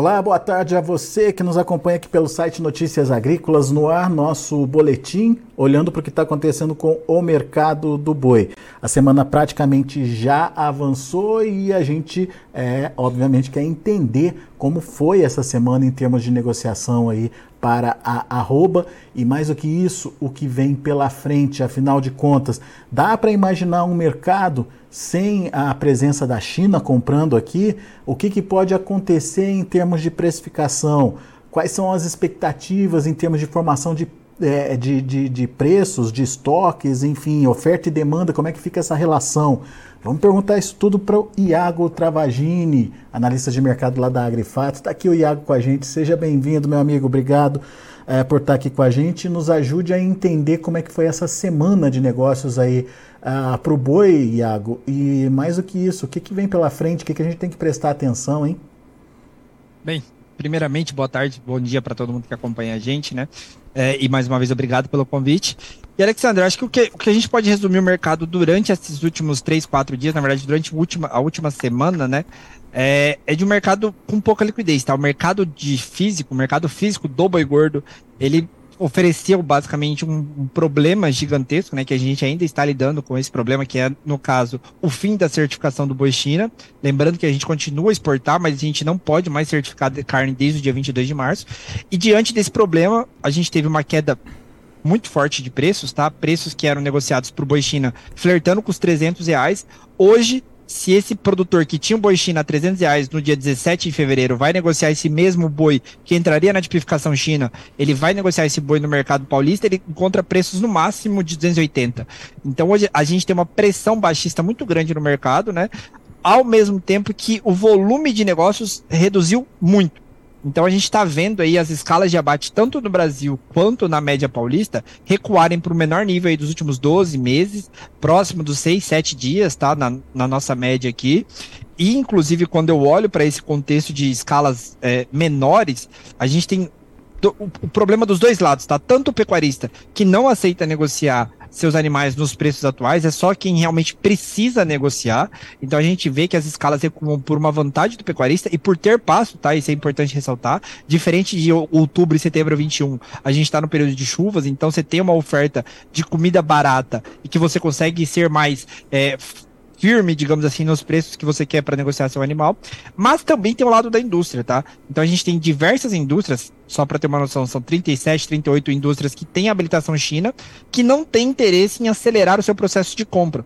Olá, boa tarde a você que nos acompanha aqui pelo site Notícias Agrícolas, no ar nosso boletim, olhando para o que está acontecendo com o mercado do boi. A semana praticamente já avançou e a gente, é, obviamente, quer entender como foi essa semana em termos de negociação aí para a arroba e mais do que isso, o que vem pela frente, afinal de contas, dá para imaginar um mercado sem a presença da China comprando aqui, o que, que pode acontecer em termos de precificação? Quais são as expectativas em termos de formação de, é, de, de, de preços, de estoques, enfim, oferta e demanda, como é que fica essa relação? Vamos perguntar isso tudo para o Iago Travagini, analista de mercado lá da Agrifato. Está aqui o Iago com a gente. Seja bem-vindo, meu amigo. Obrigado é, por estar aqui com a gente. Nos ajude a entender como é que foi essa semana de negócios aí uh, para o boi, Iago. E mais do que isso, o que, que vem pela frente, o que, que a gente tem que prestar atenção, hein? Bem, primeiramente, boa tarde, bom dia para todo mundo que acompanha a gente, né? É, e mais uma vez, obrigado pelo convite. E, Alexandre, acho que o, que o que a gente pode resumir o mercado durante esses últimos três, quatro dias, na verdade, durante a última, a última semana, né? É, é de um mercado com pouca liquidez, tá? O mercado de físico, o mercado físico do boi gordo, ele ofereceu basicamente um, um, problema gigantesco, né, que a gente ainda está lidando com esse problema, que é, no caso, o fim da certificação do boi China. Lembrando que a gente continua a exportar, mas a gente não pode mais certificar de carne desde o dia 22 de março. E diante desse problema, a gente teve uma queda muito forte de preços, tá? Preços que eram negociados para o boi China flertando com os 300 reais. Hoje se esse produtor que tinha um boi China a 300 reais no dia 17 de fevereiro vai negociar esse mesmo boi que entraria na tipificação China, ele vai negociar esse boi no mercado paulista, ele encontra preços no máximo de 280. Então hoje a gente tem uma pressão baixista muito grande no mercado, né? Ao mesmo tempo que o volume de negócios reduziu muito. Então a gente está vendo aí as escalas de abate, tanto no Brasil quanto na média paulista, recuarem para o menor nível dos últimos 12 meses, próximo dos 6, 7 dias, tá? Na, na nossa média aqui. E, inclusive, quando eu olho para esse contexto de escalas é, menores, a gente tem o problema dos dois lados, tá? Tanto o pecuarista que não aceita negociar seus animais nos preços atuais, é só quem realmente precisa negociar. Então a gente vê que as escalas recuam por uma vantagem do pecuarista e por ter passo, tá? Isso é importante ressaltar. Diferente de outubro e setembro 21, a gente está no período de chuvas, então você tem uma oferta de comida barata e que você consegue ser mais. É, firme, digamos assim, nos preços que você quer para negociar seu animal, mas também tem o lado da indústria, tá? Então a gente tem diversas indústrias, só para ter uma noção, são 37, 38 indústrias que têm habilitação China, que não têm interesse em acelerar o seu processo de compra.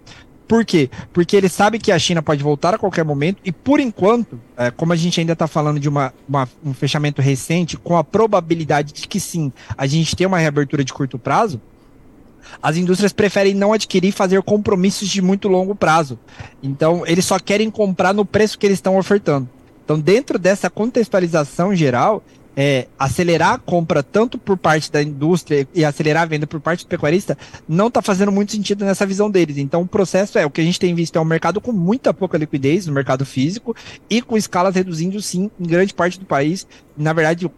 Por quê? Porque ele sabe que a China pode voltar a qualquer momento e, por enquanto, é, como a gente ainda está falando de uma, uma, um fechamento recente, com a probabilidade de que sim, a gente tem uma reabertura de curto prazo, as indústrias preferem não adquirir e fazer compromissos de muito longo prazo. Então, eles só querem comprar no preço que eles estão ofertando. Então, dentro dessa contextualização geral, é, acelerar a compra tanto por parte da indústria e acelerar a venda por parte do pecuarista não está fazendo muito sentido nessa visão deles. Então, o processo é o que a gente tem visto é um mercado com muita pouca liquidez no mercado físico e com escalas reduzindo, sim, em grande parte do país. Na verdade,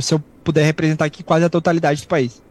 se eu puder representar aqui quase a totalidade do país.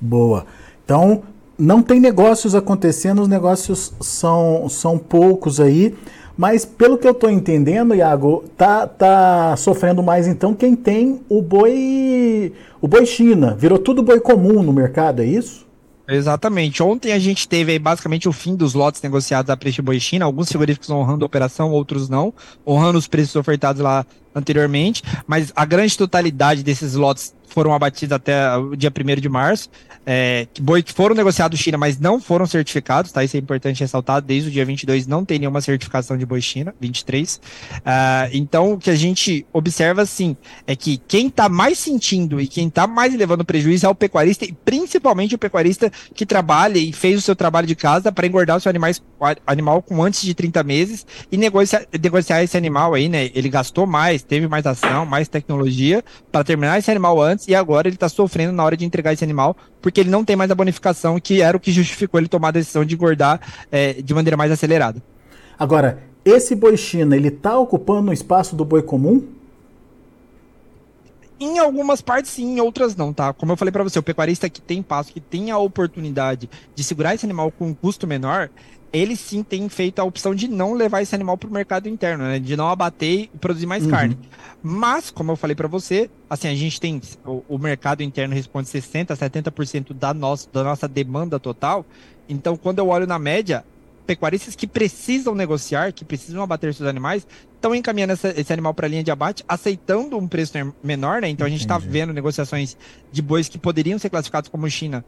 Boa. Então, não tem negócios acontecendo, os negócios são, são poucos aí. Mas pelo que eu estou entendendo, Iago, tá, tá sofrendo mais então quem tem o boi o boi China. Virou tudo boi comum no mercado, é isso? Exatamente. Ontem a gente teve aí basicamente o fim dos lotes negociados a preço boi China, alguns frigoríficos honrando a operação, outros não, honrando os preços ofertados lá anteriormente, mas a grande totalidade desses lotes foram abatidos até o dia 1 de março é, boi que foram negociados China, mas não foram certificados, tá? Isso é importante ressaltar. Desde o dia 22 não tem nenhuma certificação de boi China, 23. Uh, ah, então, o que a gente observa, sim, é que quem está mais sentindo e quem está mais levando prejuízo é o pecuarista, e principalmente o pecuarista que trabalha e fez o seu trabalho de casa para engordar o seu animais, animal com antes de 30 meses e negociar, negociar esse animal aí, né? Ele gastou mais, teve mais ação, mais tecnologia para terminar esse animal antes e agora ele está sofrendo na hora de entregar esse animal porque ele não tem mais a bonificação, que era o que justificou ele tomar a decisão de engordar é, de maneira mais acelerada. Agora, esse boi China, ele está ocupando o espaço do boi comum? Em algumas partes sim, em outras não, tá? Como eu falei para você, o pecuarista que tem passo, que tem a oportunidade de segurar esse animal com um custo menor, ele sim tem feito a opção de não levar esse animal para o mercado interno, né? De não abater e produzir mais uhum. carne. Mas, como eu falei para você, assim, a gente tem. O, o mercado interno responde 60%, 70% da nossa, da nossa demanda total. Então, quando eu olho na média, pecuaristas que precisam negociar, que precisam abater seus animais, estão encaminhando essa, esse animal para a linha de abate, aceitando um preço menor, né? Então a gente está vendo negociações de bois que poderiam ser classificados como China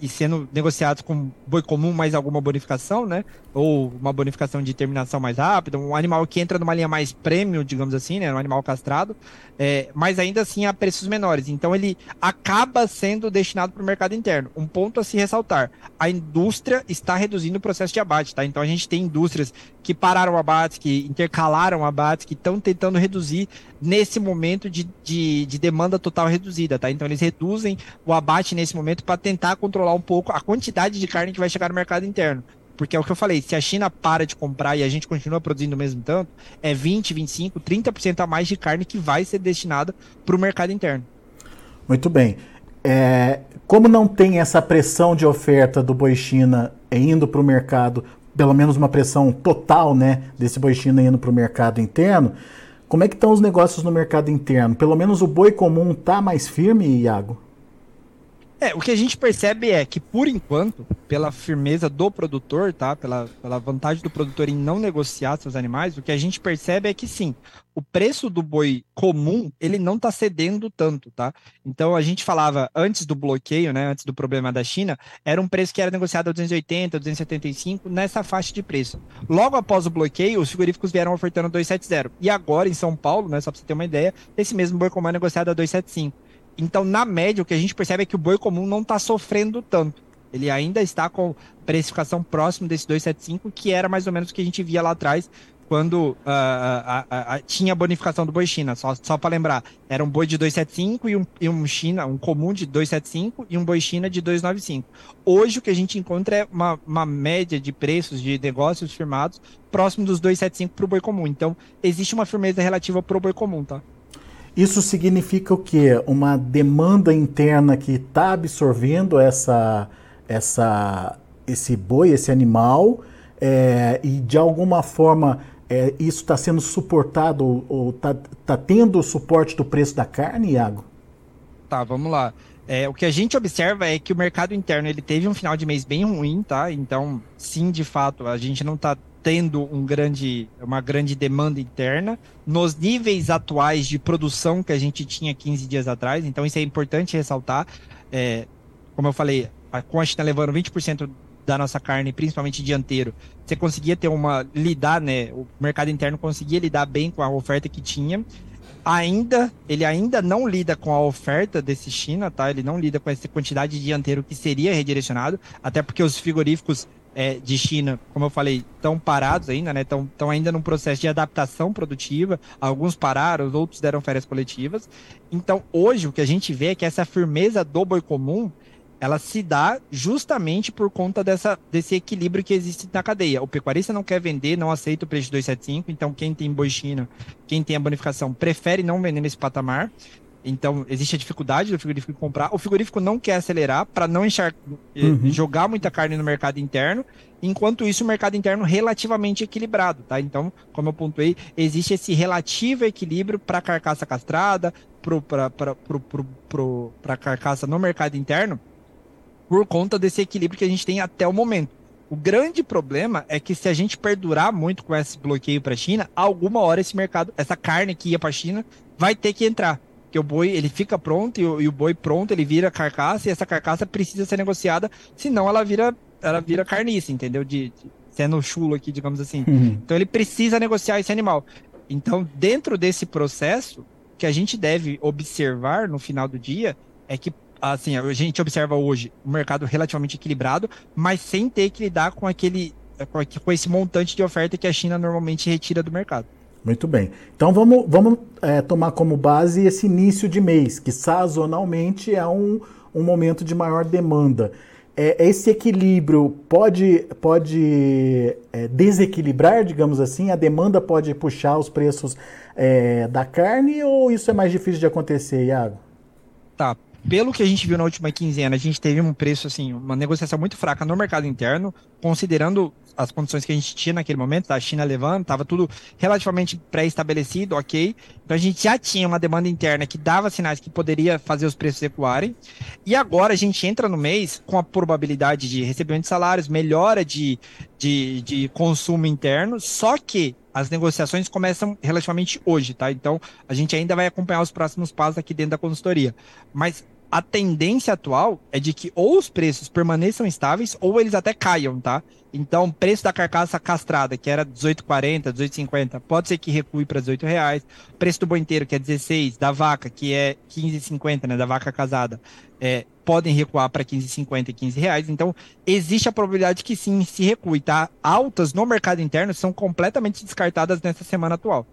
e sendo negociados com boi comum mais alguma bonificação, né? Ou uma bonificação de terminação mais rápida, um animal que entra numa linha mais premium, digamos assim, né? Um animal castrado, é, mas ainda assim a preços menores. Então ele acaba sendo destinado para o mercado interno. Um ponto a se ressaltar: a indústria está reduzindo o processo de abate, tá? Então a gente tem indústrias que pararam abates, que intercalaram abates, que estão tentando reduzir nesse momento de, de, de, demanda total reduzida, tá? Então eles reduzem o abate nesse momento para tentar controlar um pouco a quantidade de carne que vai chegar no mercado interno. Porque é o que eu falei, se a China para de comprar e a gente continua produzindo o mesmo tanto, é 20, 25, 30% a mais de carne que vai ser destinada para o mercado interno. Muito bem. É, como não tem essa pressão de oferta do boi China indo para o mercado pelo menos uma pressão total, né, desse boi China indo para o mercado interno. Como é que estão os negócios no mercado interno? Pelo menos o boi comum está mais firme, Iago? É, o que a gente percebe é que, por enquanto, pela firmeza do produtor, tá? Pela, pela vantagem do produtor em não negociar seus animais, o que a gente percebe é que sim, o preço do boi comum, ele não está cedendo tanto, tá? Então a gente falava antes do bloqueio, né? Antes do problema da China, era um preço que era negociado a 280, 275 nessa faixa de preço. Logo após o bloqueio, os frigoríficos vieram ofertando 270. E agora, em São Paulo, né? Só para você ter uma ideia, esse mesmo boi comum é negociado a 275. Então, na média, o que a gente percebe é que o boi comum não está sofrendo tanto. Ele ainda está com precificação próximo desse 275, que era mais ou menos o que a gente via lá atrás, quando uh, tinha a bonificação do boi China. Só, só para lembrar, era um boi de 275 e um, e um China, um comum de 275 e um boi China de 295. Hoje o que a gente encontra é uma, uma média de preços de negócios firmados próximo dos 275 para o boi comum. Então, existe uma firmeza relativa para o boi comum, tá? Isso significa o quê? Uma demanda interna que está absorvendo essa, essa, esse boi, esse animal, é, e de alguma forma é, isso está sendo suportado ou está tá tendo o suporte do preço da carne, Iago? Tá, vamos lá. É, o que a gente observa é que o mercado interno ele teve um final de mês bem ruim, tá? Então, sim, de fato, a gente não está tendo um grande, uma grande demanda interna nos níveis atuais de produção que a gente tinha 15 dias atrás. Então, isso é importante ressaltar. É, como eu falei, com a China levando 20% da nossa carne, principalmente dianteiro, você conseguia ter uma lidar, né? O mercado interno conseguia lidar bem com a oferta que tinha. Ainda, ele ainda não lida com a oferta desse China, tá? Ele não lida com essa quantidade de dianteiro que seria redirecionado, até porque os frigoríficos é, de China, como eu falei, estão parados ainda, né? Estão ainda num processo de adaptação produtiva. Alguns pararam, outros deram férias coletivas. Então, hoje, o que a gente vê é que essa firmeza do boi comum ela se dá justamente por conta dessa, desse equilíbrio que existe na cadeia. O pecuarista não quer vender, não aceita o preço de 275, então quem tem boi China, quem tem a bonificação, prefere não vender nesse patamar. Então, existe a dificuldade do frigorífico comprar. O frigorífico não quer acelerar para não enxar... uhum. jogar muita carne no mercado interno. Enquanto isso, o mercado interno relativamente equilibrado, tá? Então, como eu pontuei, existe esse relativo equilíbrio para a carcaça castrada, para a carcaça no mercado interno, por conta desse equilíbrio que a gente tem até o momento. O grande problema é que se a gente perdurar muito com esse bloqueio para a China, alguma hora esse mercado, essa carne que ia para a China, vai ter que entrar que o boi ele fica pronto e o, e o, boi pronto ele vira carcaça e essa carcaça precisa ser negociada, senão ela vira ela vira carniça, entendeu? De, de sendo chulo aqui, digamos assim. Uhum. Então ele precisa negociar esse animal. Então, dentro desse processo, que a gente deve observar no final do dia é que assim, a gente observa hoje um mercado relativamente equilibrado, mas sem ter que lidar com aquele com esse montante de oferta que a China normalmente retira do mercado. Muito bem. Então vamos, vamos é, tomar como base esse início de mês, que sazonalmente é um, um momento de maior demanda. é, esse equilíbrio pode, pode é, desequilibrar, digamos assim? A demanda pode puxar os preços é, da carne ou isso é mais difícil de acontecer, Iago? Tá. Pelo que a gente viu na última quinzena, a gente teve um preço, assim, uma negociação muito fraca no mercado interno, considerando as condições que a gente tinha naquele momento, a China levando, estava tudo relativamente pré-estabelecido, ok. Então a gente já tinha uma demanda interna que dava sinais que poderia fazer os preços recuarem. E agora a gente entra no mês com a probabilidade de recebimento de salários, melhora de, de, de consumo interno, só que as negociações começam relativamente hoje, tá? Então a gente ainda vai acompanhar os próximos passos aqui dentro da consultoria. Mas a tendência atual é de que ou os preços permaneçam estáveis ou eles até caiam, tá? Então, preço da carcaça castrada, que era 18,40, 18,50, pode ser que recue para 18 reais. Preço do boi inteiro, que é 16, da vaca, que é 15,50, né, da vaca casada, é, podem recuar para 15,50 e 15 reais. Então, existe a probabilidade que sim se recue, tá? Altas no mercado interno são completamente descartadas nessa semana atual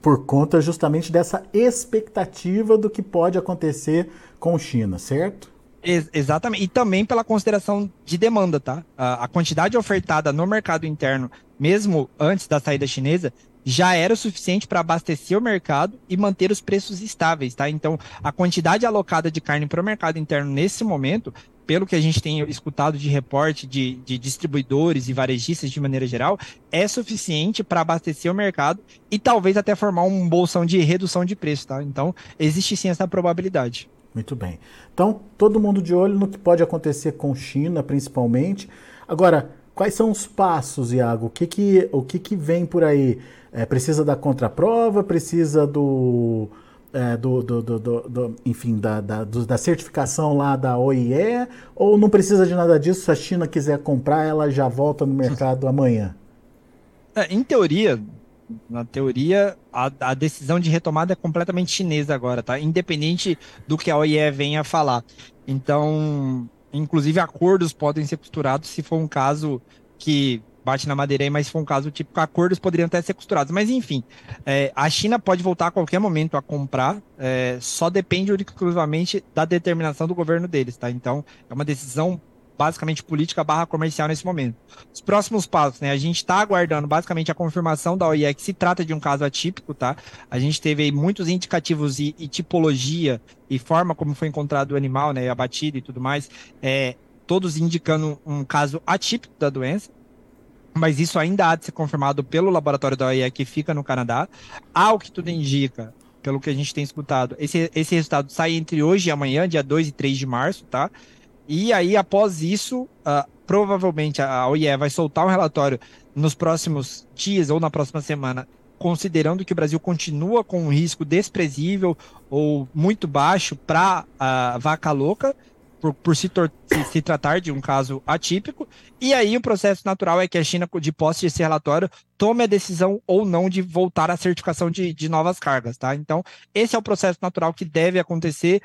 por conta justamente dessa expectativa do que pode acontecer com China, certo? Ex exatamente. E também pela consideração de demanda, tá? A, a, quantidade ofertada no mercado interno, mesmo antes da saída chinesa, já era o suficiente para abastecer o mercado e manter os preços estáveis, tá? Então, a quantidade alocada de carne para o mercado interno nesse momento pelo que a gente tem escutado de reporte de, de distribuidores e varejistas de maneira geral, é suficiente para abastecer o mercado e talvez até formar um bolsão de redução de preço, tá? Então, existe sim essa probabilidade. Muito bem. Então, todo mundo de olho no que pode acontecer com China, principalmente. Agora, quais são os passos, Iago? O que que, o que, que vem por aí? É, precisa da contraprova? Precisa do é, do, do, do, do, enfim, da, da, da, certificação lá da OIE, ou não precisa de nada disso? Se a China quiser comprar, ela já volta no mercado amanhã? É, em teoria, na teoria, a, a, decisão de retomada é completamente chinesa agora, tá? Independente do que a OIE venha falar. Então, inclusive, acordos podem ser costurados se for um caso que bate na madeira aí, mas for um caso tipo, acordos poderiam até ser costurados. Mas enfim, é, a China pode voltar a qualquer momento a comprar, é, só depende exclusivamente da determinação do governo deles, tá? Então, é uma decisão basicamente política barra comercial nesse momento. Os próximos passos, né? A gente está aguardando basicamente a confirmação da OIE que se trata de um caso atípico, tá? A gente teve aí muitos indicativos e, e tipologia e forma como foi encontrado o animal, né? Abatido e tudo mais, é, todos indicando um caso atípico da doença mas isso ainda há de ser confirmado pelo laboratório da OIE que fica no Canadá. Ao que tudo indica, pelo que a gente tem escutado, esse, esse resultado sai entre hoje e amanhã, dia 2 e 3 de março, tá? E aí, após isso, uh, provavelmente a OIE vai soltar um relatório nos próximos dias ou na próxima semana, considerando que o Brasil continua com um risco desprezível ou muito baixo para a vaca louca, por, por se, se, tratar de um caso atípico, e aí o processo natural é que a China, de posse desse relatório, tome a decisão ou não de voltar à certificação de, de novas cargas, tá? Então, esse é o processo natural que deve acontecer.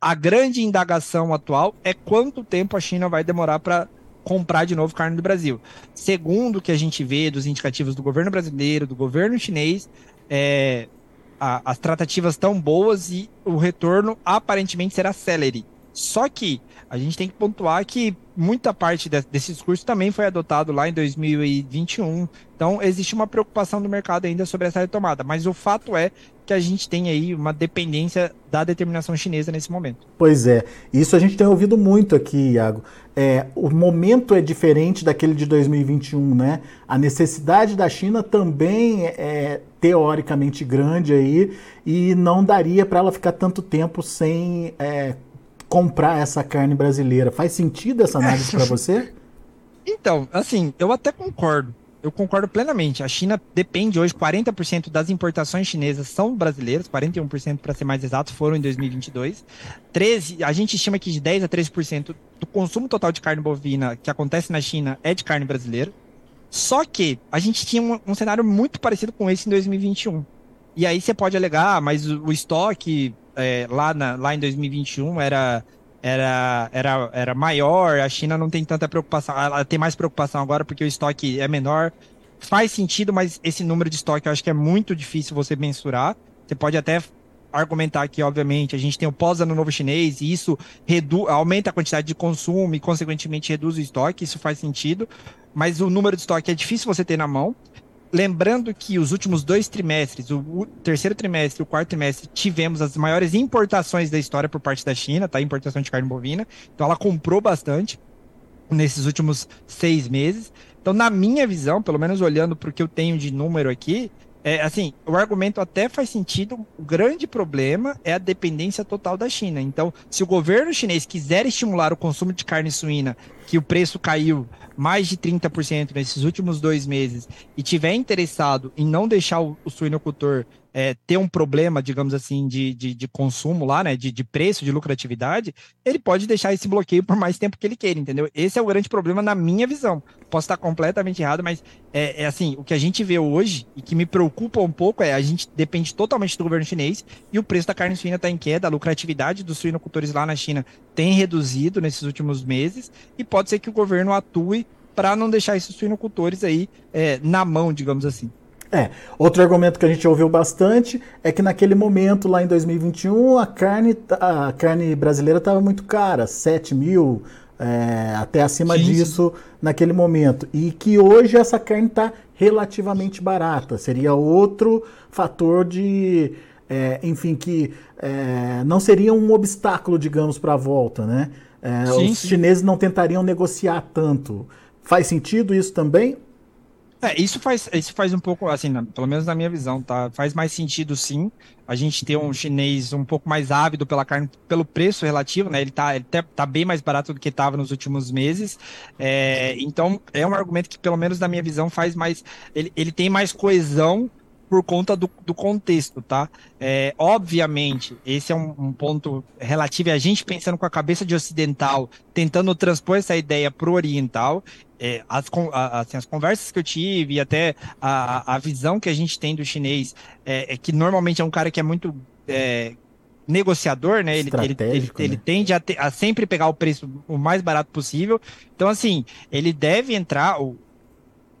A grande indagação atual é quanto tempo a China vai demorar para comprar de novo carne do Brasil. Segundo o que a gente vê dos indicativos do governo brasileiro, do governo chinês, é, a, as tratativas estão boas e o retorno aparentemente será celery. Só que a gente tem que pontuar que muita parte de, desse discurso também foi adotado lá em 2021. Então, existe uma preocupação do mercado ainda sobre essa retomada. Mas o fato é que a gente tem aí uma dependência da determinação chinesa nesse momento. Pois é, isso a gente tem ouvido muito aqui, Iago. É, o momento é diferente daquele de 2021, né? A necessidade da China também é teoricamente grande aí e não daria para ela ficar tanto tempo sem é, comprar essa carne brasileira. Faz sentido essa análise para você? Então, assim, eu até concordo. Eu concordo plenamente. A China depende hoje, 40% das importações chinesas são brasileiras, 41% para ser mais exato, foram em 2022. 13, a gente estima que de 10 a 13% do consumo total de carne bovina que acontece na China é de carne brasileira. Só que a gente tinha um, um cenário muito parecido com esse em 2021. E aí você pode alegar, ah, mas o, o estoque é, lá, na, lá em 2021 era, era, era, era maior, a China não tem tanta preocupação, ela tem mais preocupação agora porque o estoque é menor. Faz sentido, mas esse número de estoque eu acho que é muito difícil você mensurar. Você pode até argumentar que, obviamente, a gente tem o pós-ano novo chinês e isso redu aumenta a quantidade de consumo e, consequentemente, reduz o estoque, isso faz sentido, mas o número de estoque é difícil você ter na mão. Lembrando que os últimos dois trimestres, o terceiro trimestre e o quarto trimestre, tivemos as maiores importações da história por parte da China, tá? Importação de carne bovina. Então ela comprou bastante nesses últimos seis meses. Então, na minha visão, pelo menos olhando para o que eu tenho de número aqui, é, assim, o argumento até faz sentido. O grande problema é a dependência total da China. Então, se o governo chinês quiser estimular o consumo de carne suína, que o preço caiu mais de 30% nesses últimos dois meses, e tiver interessado em não deixar o, o suinocultor é, ter um problema, digamos assim, de, de, de consumo lá, né, de, de, preço, de lucratividade, ele pode deixar esse bloqueio por mais tempo que ele queira, entendeu? Esse é o grande problema na minha visão. Posso estar completamente errado, mas é, é assim, o que a gente vê hoje e que me preocupa um pouco é a gente depende totalmente do governo chinês e o preço da carne suína está em queda, a lucratividade dos suinocultores lá na China tem reduzido nesses últimos meses e pode ser que o governo atue para não deixar esses suinocultores aí é, na mão, digamos assim. É, outro argumento que a gente ouviu bastante é que naquele momento, lá em 2021, a carne, a carne brasileira estava muito cara, 7 mil, é, até acima sim, disso sim. naquele momento. E que hoje essa carne está relativamente barata. Seria outro fator de. É, enfim, que é, não seria um obstáculo, digamos, para a volta, né? É, sim, os chineses não tentariam negociar tanto. Faz sentido isso também? É, isso faz, isso faz um pouco, assim, na, pelo menos na minha visão, tá? Faz mais sentido sim a gente ter um chinês um pouco mais ávido pela carne, pelo preço relativo, né? Ele tá, ele tá, tá bem mais barato do que estava nos últimos meses. É, então, é um argumento que, pelo menos na minha visão, faz mais. Ele, ele tem mais coesão por conta do, do contexto, tá? É, obviamente, esse é um, um, ponto relativo a gente pensando com a cabeça de ocidental, tentando transpor essa ideia para o oriental. É, as, assim, as conversas que eu tive e até a, a visão que a gente tem do chinês é, é que normalmente é um cara que é muito é, negociador, né? Ele, ele, ele, né? ele tende a, te, a, sempre pegar o preço o mais barato possível. Então, assim, ele deve entrar. O,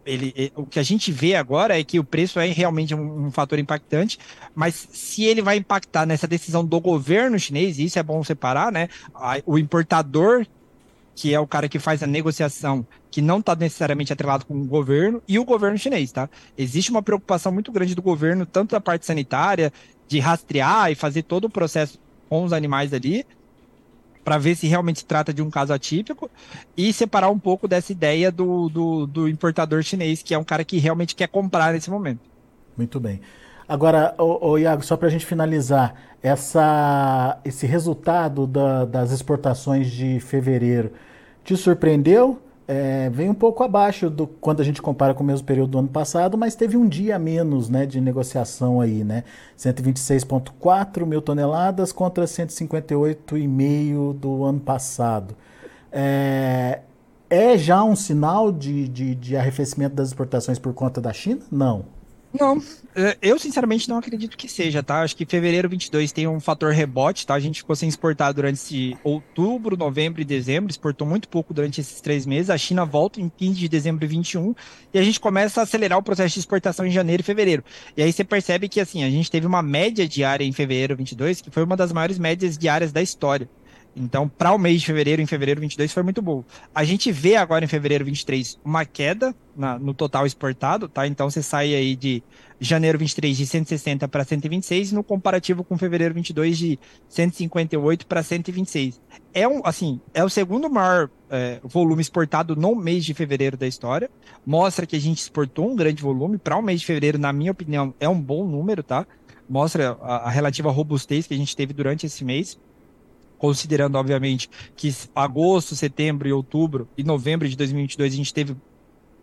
ele, o que a gente vê agora é que o preço é realmente um, um, fator impactante, mas se ele vai impactar nessa decisão do governo chinês, isso é bom separar, né? O importador, que é o cara que faz a negociação, que não está necessariamente atrelado com o governo, e o governo chinês, tá? Existe uma preocupação muito grande do governo, tanto da parte sanitária, de rastrear e fazer todo o processo com os animais ali, para ver se realmente se trata de um caso atípico e separar um pouco dessa ideia do, do, do, importador chinês, que é um cara que realmente quer comprar nesse momento. Muito bem. Agora, o, o Iago, só para a gente finalizar, essa, esse resultado da, das exportações de fevereiro te surpreendeu? é, vem um pouco abaixo do quando a gente compara com o mesmo período do ano passado, mas teve um dia a menos né, de negociação aí, né? 126,4 mil toneladas contra 158,5 do ano passado. É, é já um sinal de, de, de arrefecimento das exportações por conta da China? Não. Não, é, eu sinceramente não acredito que seja, tá? Acho que fevereiro 22 tem um fator rebote, tá? A gente ficou sem exportar durante outubro, novembro e dezembro, exportou muito pouco durante esses três meses. A China volta em 15 de dezembro e 21 e a gente começa a acelerar o processo de exportação em janeiro e fevereiro. E aí você percebe que, assim, a gente teve uma média diária em fevereiro 22 que foi uma das maiores médias diárias da história. Então, para o mês de fevereiro, em fevereiro 22, foi muito bom. A gente vê agora em fevereiro 23 uma queda na, no total exportado, tá? Então, você sai aí de janeiro 23 de 160 para 126, no comparativo com fevereiro 22 de 158 para 126. É um, assim, é o segundo maior é, volume exportado no mês de fevereiro da história. Mostra que a gente exportou um grande volume para o mês de fevereiro, na minha opinião, é um bom número, tá? Mostra a, a relativa robustez que a gente teve durante esse mês considerando, obviamente, que agosto, setembro e outubro e novembro de 2022 a gente teve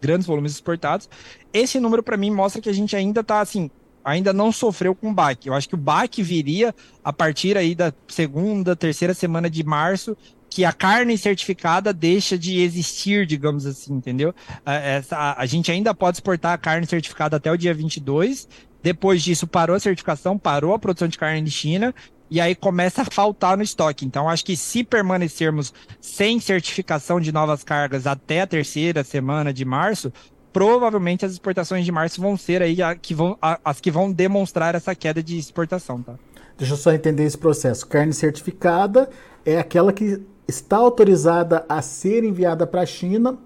grandes volumes exportados. Esse número, para mim, mostra que a gente ainda está, assim, ainda não sofreu com baque. Eu acho que o baque viria a partir aí da segunda, terceira semana de março, que a carne certificada deixa de existir, digamos assim, entendeu? Essa, a, a gente ainda pode exportar a carne certificada até o dia 22, depois disso, parou a certificação, parou a produção de carne de China, e aí começa a faltar no estoque. Então, acho que se permanecermos sem certificação de novas cargas até a terceira semana de março, provavelmente as exportações de março vão ser aí a, que vão, a, as que vão demonstrar essa queda de exportação, tá? Deixa eu só entender esse processo. Carne certificada é aquela que está autorizada a ser enviada para a China.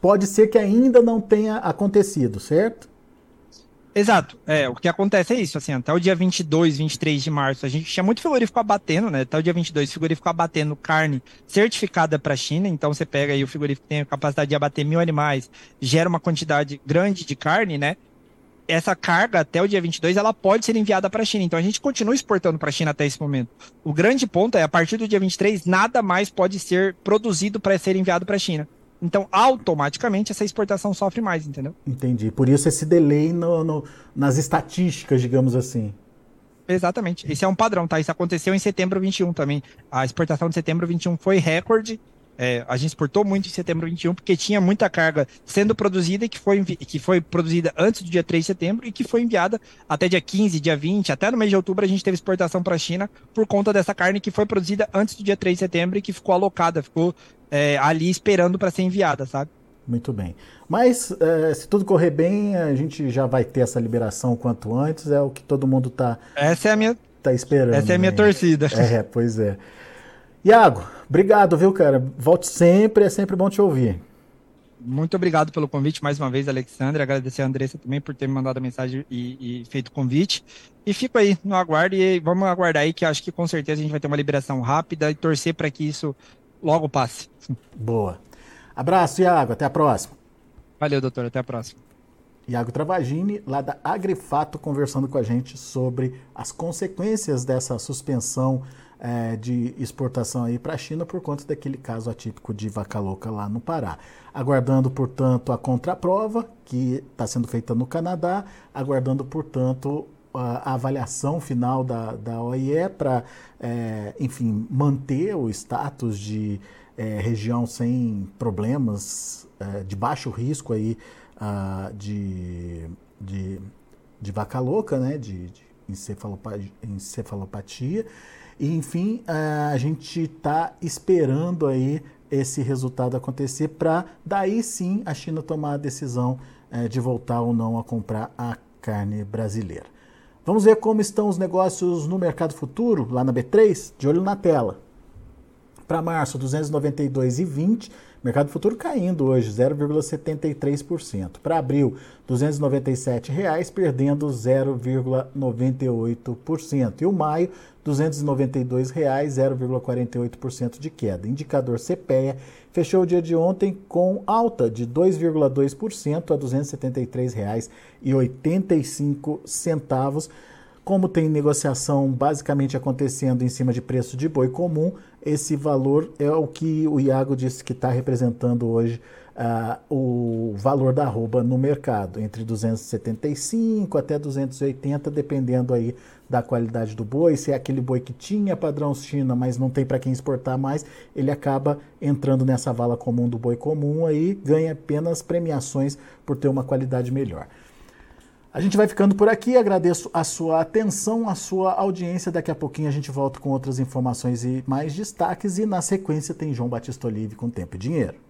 Pode ser que ainda não tenha acontecido, certo? Exato. É, o que acontece é isso, assim, até o dia 22, 23 de março, a gente tinha muito frigorífico abatendo, né? Até o dia 22, frigorífico abatendo carne certificada para a China, então você pega aí o frigorífico que tem a capacidade de abater mil animais, gera uma quantidade grande de carne, né? Essa carga até o dia 22 ela pode ser enviada para a China. Então a gente continua exportando para a China até esse momento. O grande ponto é a partir do dia 23 nada mais pode ser produzido para ser enviado para a China. Então, automaticamente, essa exportação sofre mais, entendeu? Entendi. Por isso esse delay no, no, nas estatísticas, digamos assim. Exatamente. Esse é um padrão, tá? Isso aconteceu em setembro 21 também. A exportação de setembro 21 foi recorde. É, a gente exportou muito em setembro 21 porque tinha muita carga sendo produzida e que foi, que foi produzida antes do dia 3 de setembro e que foi enviada até dia 15, dia 20, até no mês de outubro a gente teve exportação para a China por conta dessa carne que foi produzida antes do dia 3 de setembro e que ficou alocada, ficou é, ali esperando para ser enviada, sabe? Muito bem. Mas é, se tudo correr bem, a gente já vai ter essa liberação quanto antes, é o que todo mundo está Essa é a minha tá esperando. Essa é a minha né? torcida. É, pois é. Iago, obrigado, viu, cara? Volte sempre, é sempre bom te ouvir. Muito obrigado pelo convite mais uma vez, Alexandre. Agradecer a Andressa também por ter me mandado a mensagem e, e, feito o convite. E fico aí no aguardo e vamos aguardar aí que acho que com certeza a gente vai ter uma liberação rápida e torcer para que isso logo passe. Boa. Abraço, Iago. Até a próxima. Valeu, doutor. Até a próxima. Iago Travagini, lá da Agrifato, conversando com a gente sobre as consequências dessa suspensão é, de exportação aí para a China por conta daquele caso atípico de vaca louca lá no Pará. Aguardando, portanto, a contraprova que está sendo feita no Canadá, aguardando, portanto, a, avaliação final da, da OIE para, é, enfim, manter o status de é, região sem problemas, é, de baixo risco aí de, de, de, vaca louca, né, de, de encefalopatia, encefalopatia. E, enfim, uh, a gente está esperando aí esse resultado acontecer para daí sim a China tomar a decisão uh, de voltar ou não a comprar a carne brasileira. Vamos ver como estão os negócios no mercado futuro, lá na B3, de olho na tela. Para março, 292,20. Mercado futuro caindo hoje, 0,73%. Para abril, R$ 297,00, perdendo 0,98%. E o maio, R$ 292,00, 0,48% de queda. Indicador CPEA fechou o dia de ontem com alta de 2,2% a R$ 273,85. Como tem negociação basicamente acontecendo em cima de preço de boi comum, esse valor é o que o Iago disse que está representando hoje uh, o valor da arroba no mercado, entre 275 até 280, dependendo aí da qualidade do boi. Se é aquele boi que tinha padrão China, mas não tem para quem exportar mais, ele acaba entrando nessa vala comum do boi comum aí, ganha apenas premiações por ter uma qualidade melhor. A gente vai ficando por aqui, agradeço a sua atenção, a sua audiência. Daqui a pouquinho a gente volta com outras informações e mais destaques. E na sequência tem João Batista Olive com Tempo e Dinheiro.